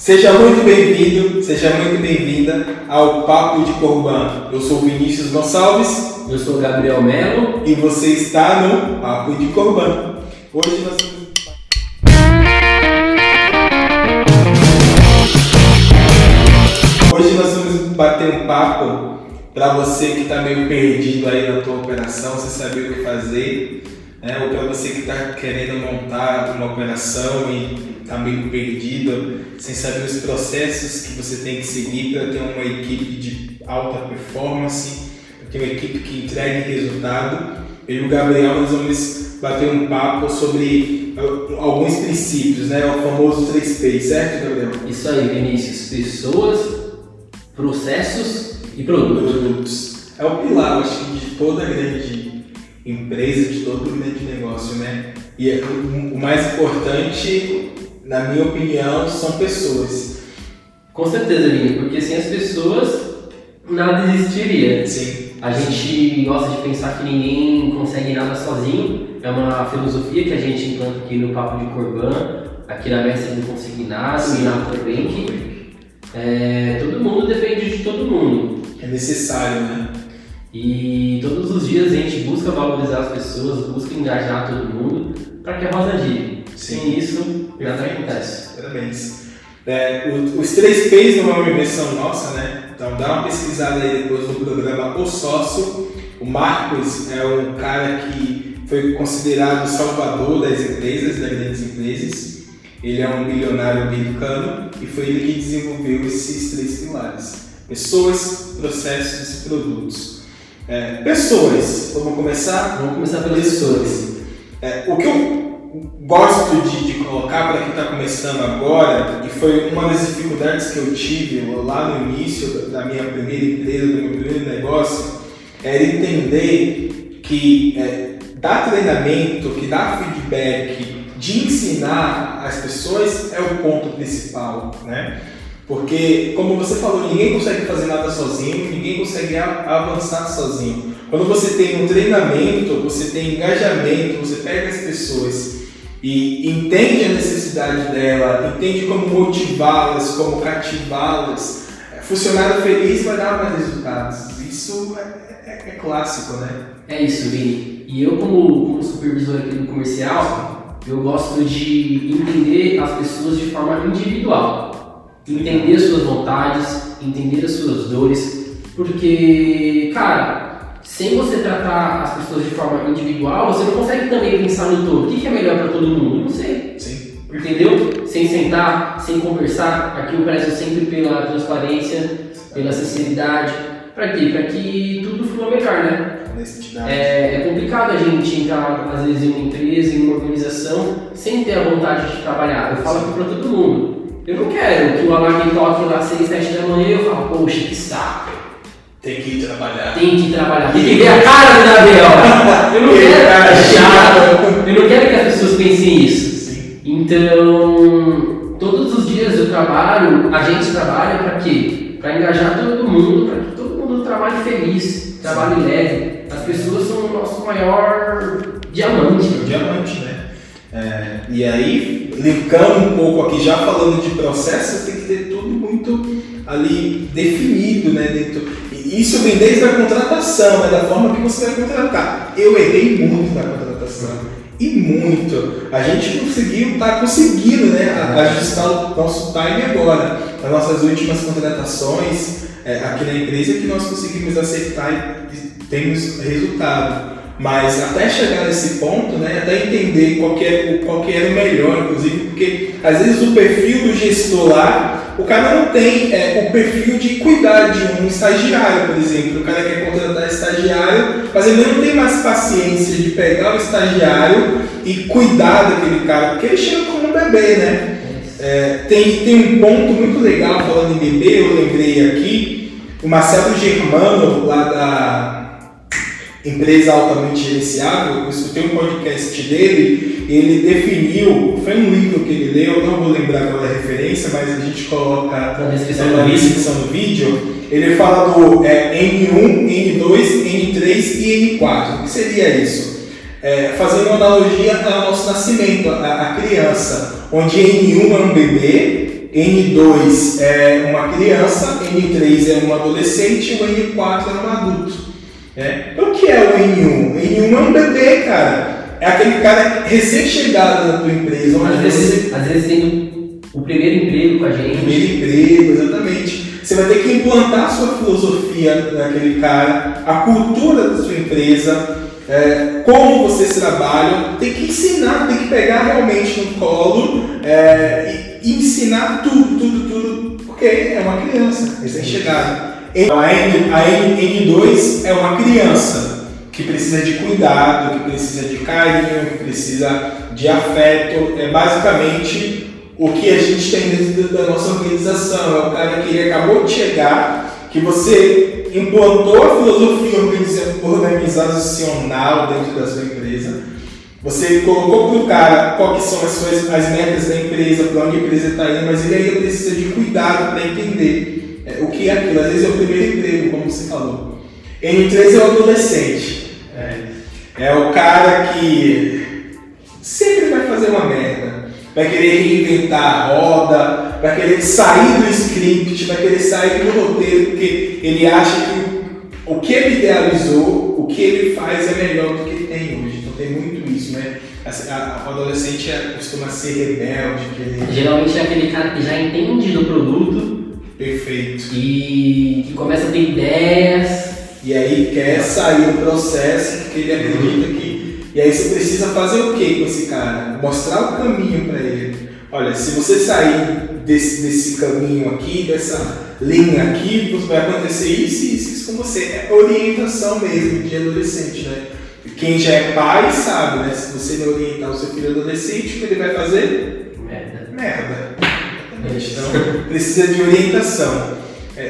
Seja muito bem-vindo, seja muito bem-vinda ao Papo de Corban. Eu sou Vinícius Gonçalves. Eu sou Gabriel Melo. E você está no Papo de Corban. Hoje nós vamos Hoje nós vamos bater um papo para você que está meio perdido aí na tua operação, sem saber o que fazer, né? ou para você que está querendo montar uma operação e está meio perdido, sem saber os processos que você tem que seguir para ter uma equipe de alta performance, para ter uma equipe que entregue resultado. Eu e o Gabriel nós vamos bater um papo sobre alguns princípios, né? O famoso 3P, certo, Gabriel? Isso aí, Vinícius. Pessoas, processos e produtos. produtos. É o pilar, acho que, de toda grande empresa, de todo grande negócio, né? E é, o mais importante, na minha opinião, são pessoas. Com certeza, Vini, porque sem as pessoas, nada existiria. Sim. A gente gosta de pensar que ninguém consegue nada sozinho. É uma filosofia que a gente implanta aqui no Papo de Corban, aqui na Mestre do Consignado e na Corbank. É, todo mundo depende de todo mundo. É necessário, né? E todos os dias a gente busca valorizar as pessoas, busca engajar todo mundo para que a roda gire. Sem isso, acontece. Parabéns. É, os três P's não é uma invenção nossa, né? Então dá uma pesquisada aí depois no programa O Sócio. O Marcos é um cara que foi considerado o salvador das empresas, das grandes empresas. Ele é um milionário americano e foi ele que desenvolveu esses três pilares: pessoas, processos e produtos. É, pessoas, vamos começar? Vamos começar pelas pessoas. É, o que eu gosto de, de colocar para quem está começando agora, e foi uma das dificuldades que eu tive lá no início da minha primeira empresa, do meu primeiro negócio, era entender que é, dar treinamento, que dar feedback, de ensinar as pessoas é o ponto principal, né? Porque, como você falou, ninguém consegue fazer nada sozinho, ninguém consegue avançar sozinho. Quando você tem um treinamento, você tem engajamento, você pega as pessoas e entende a necessidade dela, entende como motivá-las, como cativá-las. É, funcionário feliz vai dar mais resultados. Isso é, é, é clássico, né? É isso, Vini. E eu, como, como supervisor aqui do comercial, eu gosto de entender as pessoas de forma individual, entender as suas vontades, entender as suas dores, porque, cara, sem você tratar as pessoas de forma individual, você não consegue também pensar no todo. O que é melhor para todo mundo? Não sei. Sim. Entendeu? Sem sentar, sem conversar. Aqui eu prezo sempre pela transparência, pela sinceridade. Para quê? Para que tudo flua melhor, né? É, é, complicado a gente entrar, às vezes, em uma empresa, em uma organização, sem ter a vontade de trabalhar. Eu falo aqui para todo mundo. Eu não quero que o alarme toque lá às 6, 7 da manhã e eu falo, poxa, que saco. Tem que ir trabalhar. Tem que trabalhar. Tem que ver a cara do Gabriel. Eu não quero Eu não quero que as pessoas pensem isso. Sim. Então, todos os dias eu trabalho, a gente trabalha para quê? Para engajar todo mundo, para que todo mundo trabalhe feliz, trabalhe leve as pessoas são o nosso maior diamante. O diamante, né? É, e aí, linkando um pouco aqui, já falando de processo, tem que ter tudo muito ali definido, né? Dentro, isso vem desde a contratação, né? da forma que você vai contratar. Eu errei muito na contratação. E muito. A gente conseguiu, está conseguindo né, ajustar o nosso time agora. Nas nossas últimas contratações é, aqui na empresa que nós conseguimos acertar e temos resultado. Mas até chegar nesse ponto, né, até entender qual que, é, era o melhor, inclusive, porque às vezes o perfil do gestor lá, o cara não tem é, o perfil de cuidar de um estagiário, por exemplo. O cara quer contratar estagiário, mas ele não tem mais paciência de pegar o estagiário e cuidar daquele cara, porque ele chega como um bebê, né? É, tem, tem um ponto muito legal falando em bebê, eu lembrei aqui, o Marcelo Germano, lá da empresa altamente gerenciável, eu escutei um podcast dele, ele definiu, foi um livro que ele leu, não vou lembrar qual é a referência, mas a gente coloca na descrição, na descrição do vídeo. Ele fala do é, N1, N2, N3 e N4. O que seria isso? É, fazendo uma analogia ao nosso nascimento, a, a criança, onde N1 é um bebê, N2 é uma criança, N3 é um adolescente e o N4 é um adulto. Né? Então, o que é o N1? N1 é um bebê, cara. É aquele cara recém-chegado na tua empresa. Onde às, vezes, às vezes tem o primeiro emprego com a gente. Primeiro emprego, exatamente. Você vai ter que implantar a sua filosofia naquele cara, a cultura da sua empresa, é, como vocês trabalham. Tem que ensinar, tem que pegar realmente no colo é, e ensinar tudo, tudo, tudo, porque é uma criança recém-chegada. A, N, a N, N2 é uma criança que precisa de cuidado, que precisa de carinho, que precisa de afeto. É basicamente o que a gente tem dentro da nossa organização. É o cara que acabou de chegar, que você implantou a filosofia organizacional dentro da sua empresa. Você colocou para o cara quais são as, suas, as metas da empresa, para onde a empresa está indo, mas ele ainda precisa de cuidado para entender é, o que é aquilo. Às vezes é o primeiro emprego, como você falou. N3 é o adolescente. É, é o cara que sempre vai fazer uma merda vai querer reinventar a roda, vai querer sair do script, vai querer sair do roteiro, porque ele acha que o que ele idealizou, o que ele faz é melhor do que ele tem hoje. Então tem muito isso, né? O adolescente costuma ser rebelde. Geralmente é aquele cara que já entende do produto. Perfeito. E que começa a ter ideias. E aí quer sair do processo porque ele acredita que e aí você precisa fazer o que com esse cara? Mostrar o caminho para ele. Olha, se você sair desse, desse caminho aqui, dessa linha aqui, vai acontecer isso e isso, isso com você. É orientação mesmo de adolescente, né? Quem já é pai sabe, né? Se você não orientar o seu filho adolescente, o que ele vai fazer? Merda. Merda. Então, precisa de orientação.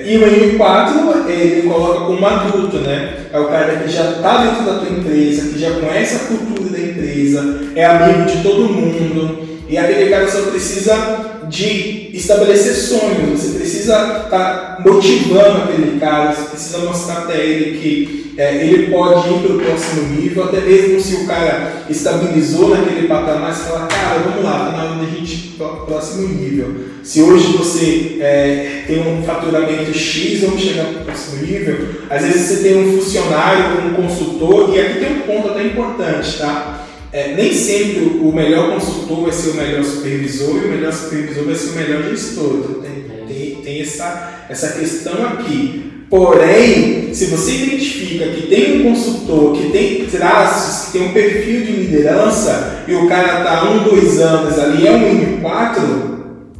E o M4 ele coloca como adulto, né? É o cara que já está dentro da tua empresa, que já conhece a cultura da empresa, é amigo de todo mundo. E aquele cara só precisa de estabelecer sonhos, você precisa estar tá motivando aquele cara, você precisa mostrar para ele que é, ele pode ir para o próximo nível, até mesmo se o cara estabilizou naquele patamar, você fala, cara, vamos lá, está na hora da gente ir para o próximo nível. Se hoje você é, tem um faturamento X, vamos chegar para o próximo nível, às vezes você tem um funcionário, um consultor, e aqui tem um ponto até importante, tá? É, nem sempre o melhor consultor vai ser o melhor supervisor e o melhor supervisor vai ser o melhor gestor. Então tem, tem, tem essa, essa questão aqui. Porém, se você identifica que tem um consultor que tem traços, que tem um perfil de liderança e o cara está um, dois anos ali, é um M4,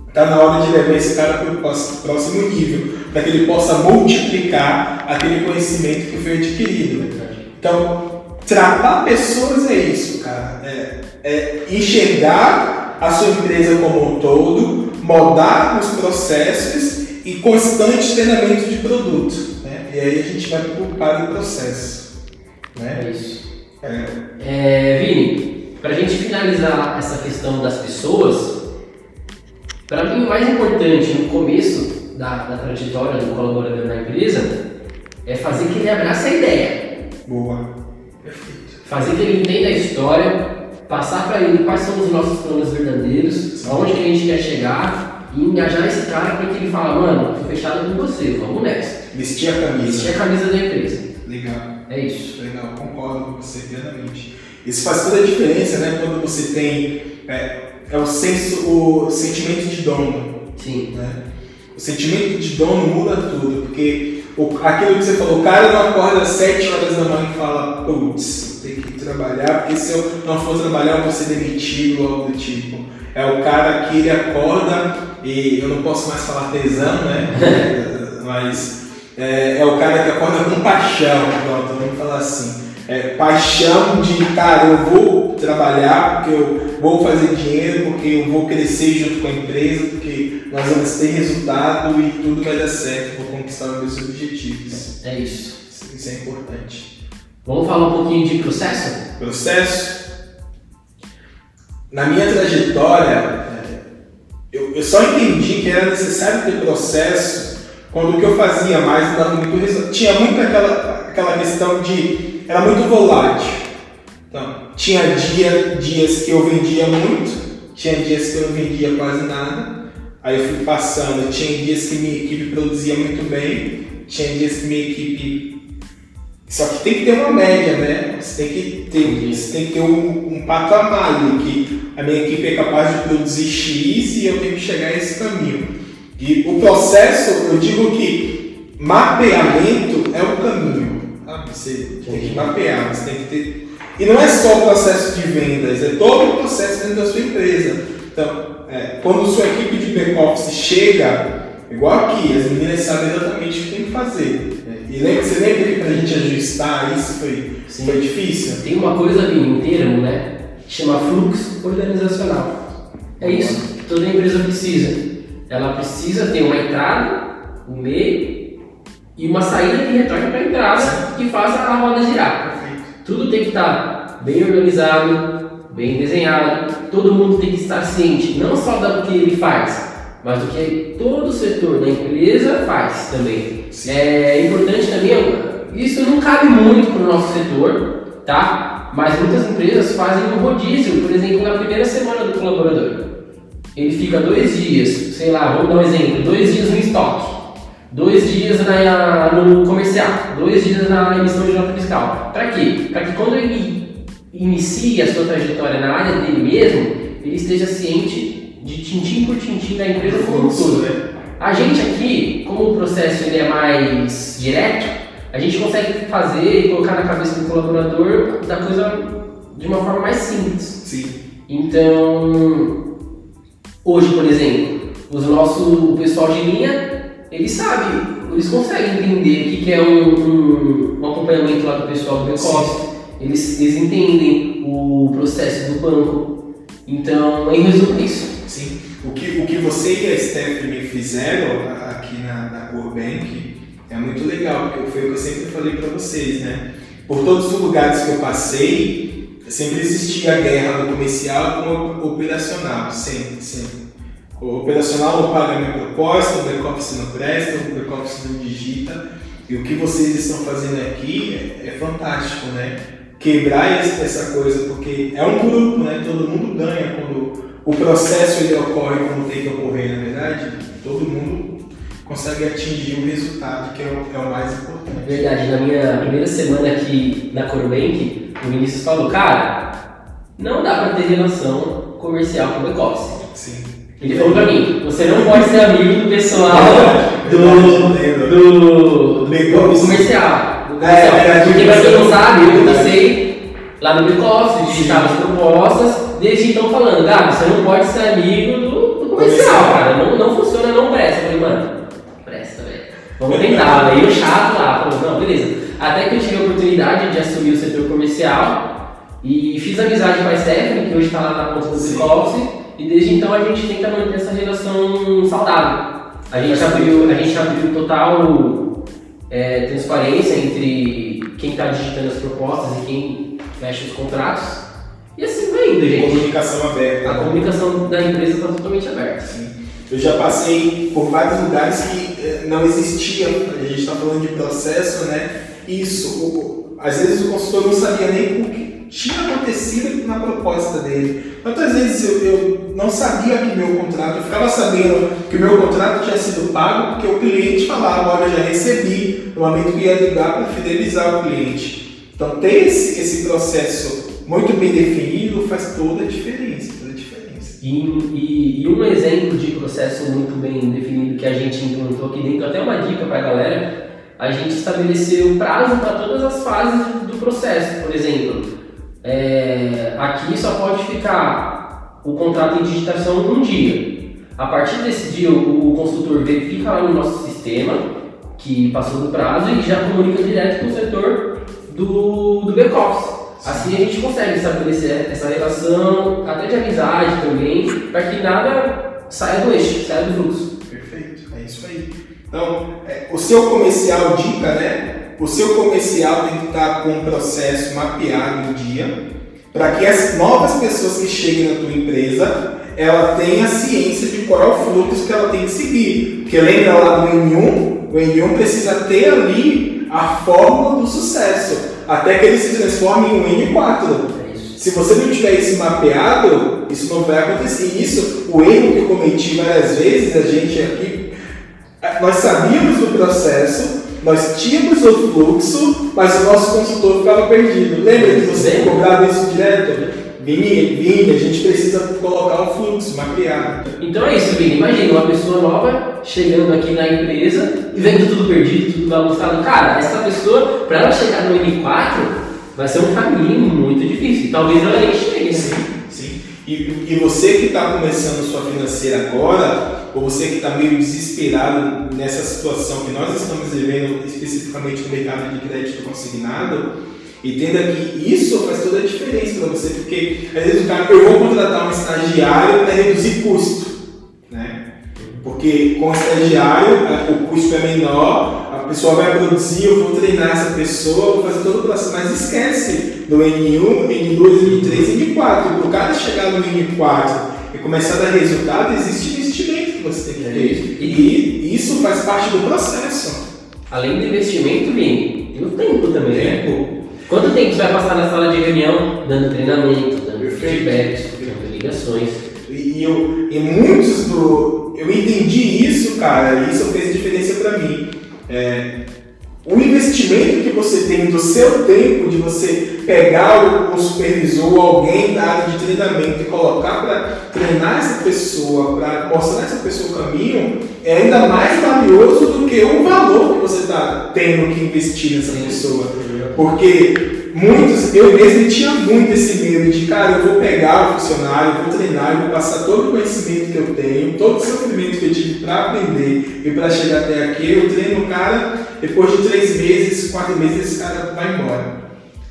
está na hora de levar esse cara para o próximo nível, para que ele possa multiplicar aquele conhecimento que foi adquirido. Então, tratar pessoas é isso, cara. É, é enxergar a sua empresa como um todo, modar os processos e constante treinamento de produto. Né? E aí a gente vai para o processo. Né? É isso. É. É, Vini, para a gente finalizar essa questão das pessoas, para mim o mais importante no começo da, da trajetória do colaborador na empresa é fazer que ele abrace a ideia. Boa. Fazer que ele entenda a história, passar para ele quais são os nossos planos verdadeiros, aonde que a gente quer chegar e engajar esse cara para que ele fale, mano, tô fechado com você, vamos nessa. Vestir a camisa. Vestir a camisa da empresa. Legal. É isso. Legal, concordo com você plenamente. Isso faz toda a diferença, né? Quando você tem. É, é o senso, o sentimento de dono. Sim. Né? O sentimento de dono muda tudo, porque aquilo que você falou, o cara não acorda às 7 horas da manhã e fala, putz, tem que trabalhar, porque se eu não for trabalhar eu vou ser demitido ou algo do tipo. É o cara que ele acorda e eu não posso mais falar tesão, né? Mas é, é, o cara que acorda com paixão, pronto, vamos falar assim. É, paixão de, cara, eu vou trabalhar porque eu vou fazer dinheiro, porque eu vou crescer junto com a empresa, porque nós vamos ter resultado e tudo vai dar certo, vou conquistar os meus objetivos. É isso. Isso é importante. Vamos falar um pouquinho de processo? Processo? Na minha trajetória, eu, eu só entendi que era necessário ter processo quando o que eu fazia mais não dava muito resultado. Tinha muito aquela, aquela questão de. Era muito volátil. Então, tinha dia, dias que eu vendia muito, tinha dias que eu não vendia quase nada, Aí eu fui passando, tinha dias que minha equipe produzia muito bem, tinha dias que minha equipe. Só que tem que ter uma média, né? Você tem que ter, você tem que ter um, um patamar ali, que a minha equipe é capaz de produzir X e eu tenho que chegar a esse caminho. E o processo, eu digo que mapeamento é o caminho. Sabe? Você tem que mapear, você tem que ter. E não é só o processo de vendas, é todo o processo dentro da sua empresa. Então, é, quando sua equipe de back-office chega, igual aqui, as meninas sabem exatamente o que tem que fazer. É, e lembra, você lembra que para a gente ajustar isso foi, foi difícil? Tem uma coisa ali, um termo, né? Que chama fluxo organizacional. É isso que toda empresa precisa. Ela precisa ter uma entrada, um meio e uma saída que retorne para a entrada Sim. que faça a roda girar. Tudo tem que estar bem organizado, bem desenhado, todo mundo tem que estar ciente não só do que ele faz, mas do que todo o setor da empresa faz também. Sim. É importante também, isso não cabe muito para o nosso setor, tá? Mas muitas empresas fazem um rodízio, por exemplo, na primeira semana do colaborador. Ele fica dois dias, sei lá, vamos dar um exemplo, dois dias no estoque, dois dias na, no comercial, dois dias na emissão de nota fiscal. Para quê? Para que quando ele inicie a sua trajetória na área dele mesmo, ele esteja ciente de tintim por tintim da empresa como um todo. Né? A gente aqui, como o processo ele é mais direto, a gente consegue fazer e colocar na cabeça do colaborador da coisa de uma forma mais simples. Sim. Então, hoje, por exemplo, os nosso, o pessoal de linha, eles sabem, eles conseguem entender o que é um, um, um acompanhamento lá do pessoal do back-office eles, eles entendem o processo do banco. Então, em resumo, é isso. Sim. O que, o que você e a Stephanie fizeram aqui na, na Core Bank é muito legal, porque foi o que eu sempre falei para vocês, né? Por todos os lugares que eu passei, sempre existia a guerra do comercial com o operacional, sempre, sempre. O operacional não paga minha proposta, o back-office não presta, o back-office não digita. E o que vocês estão fazendo aqui é, é fantástico, né? quebrar essa coisa, porque é um grupo, né? Todo mundo ganha quando o processo ele ocorre como tem que ocorrer, na verdade. Todo mundo consegue atingir o resultado que é o, é o mais importante. Verdade, na minha primeira semana aqui na Corbank, o Vinícius falou, cara, não dá para ter relação comercial com o back-office. Sim. Ele falou pra mim, você não pode ser amigo do pessoal do, do, do, do comercial. É, Porque pra quem não sabe, eu comecei lá no back-office, digitava as propostas, desde então falando, Gabi, você não pode ser amigo do, do comercial, cara. Não, não funciona, não presta. Eu falei, mano, presta, velho. Vamos tentar. Aí o chato lá, falou, não, beleza. Até que eu tive a oportunidade de assumir o setor comercial e fiz amizade com a Stephanie, que hoje está lá na ponta do back-office, e desde então a gente tenta manter essa relação saudável. A gente abriu, a gente abriu total é, transparência entre quem está digitando as propostas e quem fecha os contratos. E assim vai indo, gente. Comunicação aberta. A né? comunicação da empresa está totalmente aberta. Sim. Eu já passei por vários lugares que eh, não existia, a gente está falando de processo, né? Isso, o, às vezes o consultor não sabia nem o que tinha acontecido na proposta dele. Quantas vezes eu, eu, não sabia que meu contrato, eu ficava sabendo que meu contrato tinha sido pago porque o cliente falava, olha, já recebi, no momento que ia ligar para fidelizar o cliente. Então ter esse, esse processo muito bem definido faz toda a diferença. Toda a diferença. E, e, e, um exemplo de processo muito bem definido que a gente implantou aqui dentro, até uma dica para a galera, a gente estabeleceu prazo para todas as fases do processo. Por exemplo, é, aqui só pode ficar o contrato em digitação um dia. A partir desse dia, o, o consultor verifica lá no nosso sistema que passou do prazo e já comunica direto com o setor do, do back-office. Assim a gente consegue estabelecer essa relação, até de amizade também, para que nada saia do eixo, saia do fluxo. Perfeito, é isso aí. Então, é, o seu comercial dica, né? O seu comercial tem que estar com um processo mapeado em dia, para que as novas pessoas que cheguem na tua empresa, ela tenha ciência de qual é o fluxo que ela tem que seguir. Porque lembra lá do N1? O N1 precisa ter ali a fórmula do sucesso, até que ele se transforme em um N4. Se você não tiver isso mapeado, isso não vai acontecer. Isso, o erro que eu cometi várias vezes, a gente aqui, nós sabíamos do processo, nós tínhamos o fluxo, mas o nosso consultor ficava perdido. Lembra que você cobrava isso direto? Vini, Vini, a gente precisa colocar um fluxo, mapear. Então é isso, Vini. Imagina uma pessoa nova chegando aqui na empresa e vendo tudo perdido, tudo bagunçado. Cara, essa pessoa, para ela chegar no N4, vai ser um caminho muito difícil. Talvez ela nem chegue. Né? Sim, sim. E, e você que está começando sua financeira agora, ou você que está meio desesperado nessa situação que nós estamos vivendo especificamente no mercado de crédito consignado, Entenda que isso faz toda a diferença para você, porque às vezes o cara, eu vou contratar um estagiário para reduzir custo, né? Porque com o estagiário o custo é menor, a pessoa vai produzir, eu vou treinar essa pessoa, vou fazer todo o processo, mas esquece do N1, N2, N3, N4. Para o cara chegar no N4 e começar a dar resultado, existe investimento que você tem que ter. E isso faz parte do processo. Além do investimento, Vini, tem o tempo também, né? Quanto tempo você vai passar na sala de reunião dando treinamento, dando feedbacks, dando ligações? E, eu, e muitos do. Eu entendi isso, cara, e isso fez diferença para mim. É, o investimento que você tem do seu tempo, de você pegar o, o supervisor ou alguém da área de treinamento e colocar para treinar essa pessoa, para mostrar essa pessoa o caminho, é ainda mais valioso do que o valor que você está tendo que investir nessa pessoa. Porque muitos, eu mesmo tinha muito esse pegar o funcionário, vou treinar, eu vou passar todo o conhecimento que eu tenho, todo o sofrimento que eu tive para aprender e para chegar até aqui, eu treino o cara, depois de três meses, quatro meses, esse cara vai embora.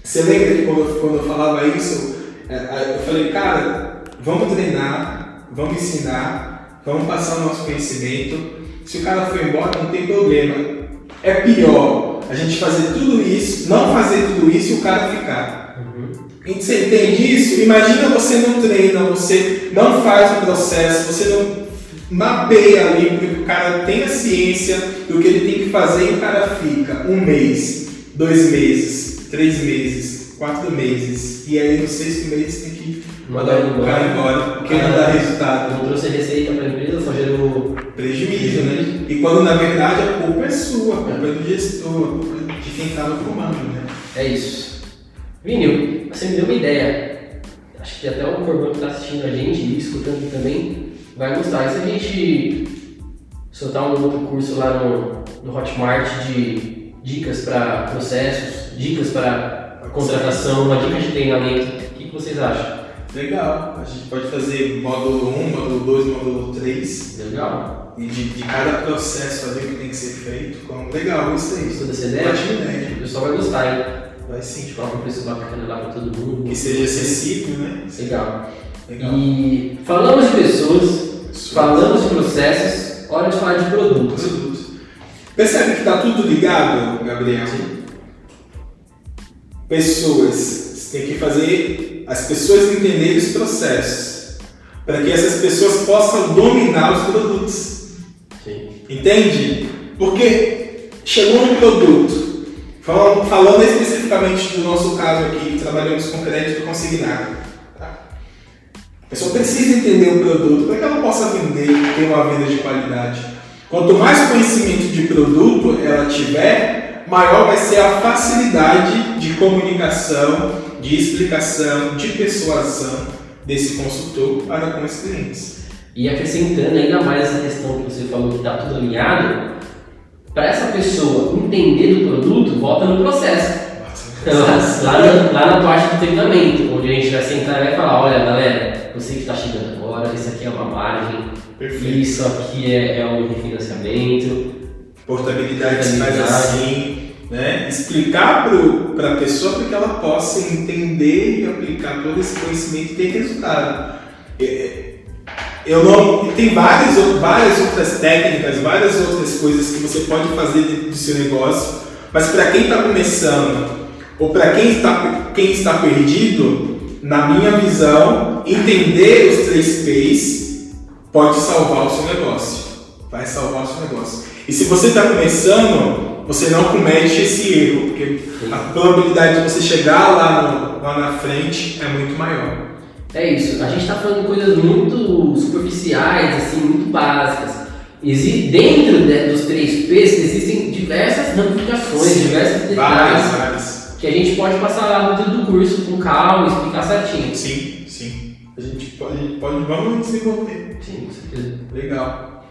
Você lembra que quando, quando eu falava isso, é, eu falei, cara, vamos treinar, vamos ensinar, vamos passar o nosso conhecimento. Se o cara foi embora, não tem problema. É pior a gente fazer tudo isso, não fazer tudo isso e o cara ficar. Uhum. Você entende isso? Imagina você não treina, você não faz o processo, você não mapeia ali, porque o cara tem a ciência do que ele tem que fazer e o cara fica um mês, dois meses, três meses, quatro meses, e aí no sexto mês tem que mandar o cara embora, porque não dá resultado. Não trouxe receita para a empresa, só gerou prejuízo, né? E quando na verdade a culpa é sua, a culpa é do gestor, a culpa é de quem está no comando, né? É isso. Vinil, você me deu uma ideia. Acho que até o Corbão que está assistindo a gente e escutando também vai gostar. E se a gente soltar um outro curso lá no, no Hotmart de dicas para processos, dicas para contratação, uma dica de treinamento, o que, que vocês acham? Legal, a gente pode fazer módulo 1, módulo 2, módulo 3. Legal. E de, de cada processo ali que tem que ser feito. Legal, isso aí. Toda essa ideia? Ótima ideia. O pessoal vai gostar, hein? Vai sim. Tipo, um preço bacana lá para todo mundo. Que seja acessível, né? Legal. Legal. E falamos de pessoas, falamos de processos, hora de falar de produtos. Produtos. Percebe que está tudo ligado, Gabriel? Sim. Pessoas. Você tem que fazer as pessoas entenderem os processos, para que essas pessoas possam dominar os produtos. Sim. Entende? Porque chegou um produto, falando, falando especificamente do nosso caso aqui, trabalhamos com crédito consignado. Tá? A pessoa precisa entender o produto para que ela possa vender e ter uma venda de qualidade. Quanto mais conhecimento de produto ela tiver, maior vai ser a facilidade de comunicação de explicação, de persuasão desse consultor para com os clientes. E acrescentando ainda mais essa questão que você falou que está tudo alinhado, para essa pessoa entender do produto, volta no processo. Lá, lá, na, lá na parte do treinamento, onde a gente vai sentar e vai falar, olha galera, você que está chegando agora, isso aqui é uma margem, Perfeito. isso aqui é, é um refinanciamento. Portabilidade, portabilidade. mais assim, né? explicar para a pessoa para que ela possa entender e aplicar todo esse conhecimento e ter resultado. É, é, eu não, tem várias, várias outras técnicas, várias outras coisas que você pode fazer dentro do seu negócio, mas para quem está começando ou para quem está, quem está perdido, na minha visão, entender os três P's pode salvar o seu negócio. Vai salvar o seu negócio. E se você está começando, você não comete esse erro, porque a probabilidade de você chegar lá, no, lá na frente é muito maior. É isso, a gente está falando de coisas muito superficiais, assim, muito básicas. Existe, dentro de, dos três P's existem diversas ramificações, Sim, diversas detalhes várias, que a gente pode passar lá dentro do curso com calma, explicar certinho. Sim, sim. A gente pode, pode vamos desenvolver. Sim, com certeza. Legal.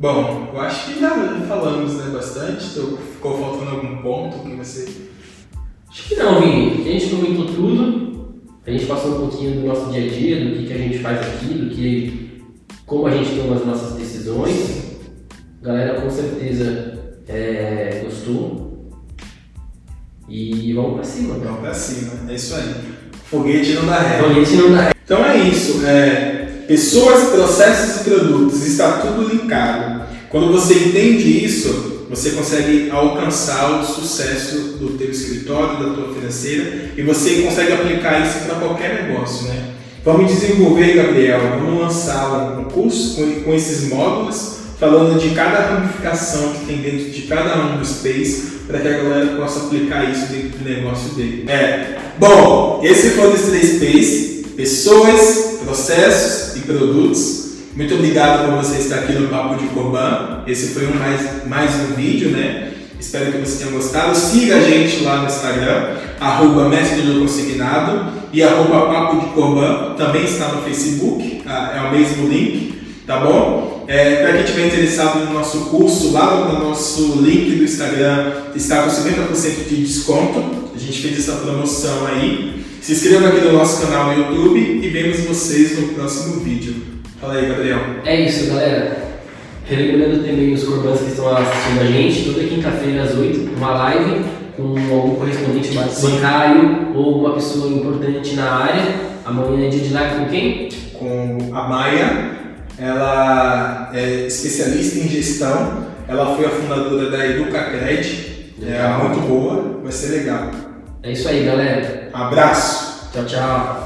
Bom, eu acho que já falamos né, bastante. Ficou faltando algum ponto que você. Acho que não, Vini. A gente comentou tudo. A gente passou um pouquinho do nosso dia a dia, do que, que a gente faz aqui, do que. como a gente toma as nossas decisões. A galera com certeza é, gostou. E vamos pra cima. Vamos pra cima, é isso aí. Foguete não dá ré. Foguete não dá ré. Então é isso. É, pessoas, processos e produtos, está tudo linkado. Quando você entende isso, você consegue alcançar o sucesso do teu escritório, da tua financeira e você consegue aplicar isso para qualquer negócio, né? Vamos desenvolver, Gabriel, vamos lançar um curso com, esses módulos falando de cada ramificação que tem dentro de cada um dos Space, para que a galera possa aplicar isso dentro do negócio dele. É. Bom, esse foi os três Space, pessoas, processos e produtos. Muito obrigado por você estar aqui no Papo de Corban. Esse foi um mais, mais um vídeo, né? Espero que você tenha gostado. Siga a gente lá no Instagram, arroba Mestre do Consignado e arroba Papo de Corban. Também está no Facebook, ah, é o mesmo link, tá bom? É, para quem estiver interessado no nosso curso, lá no nosso link do Instagram está com 50% de desconto. A gente fez essa promoção aí. Se inscreva aqui no nosso canal no YouTube e vemos vocês no próximo vídeo. Fala aí, Gabriel. É isso, galera. Relembrando também os corbãs que estão assistindo a gente, toda quinta-feira às 8, uma live com algum correspondente bancário ou uma pessoa importante na área. Amanhã é dia de live com quem? Com a Maia ela é especialista em gestão, ela foi a fundadora da EducaCred, é muito boa, vai ser legal. É isso aí, galera. Abraço. Tchau. Tchau.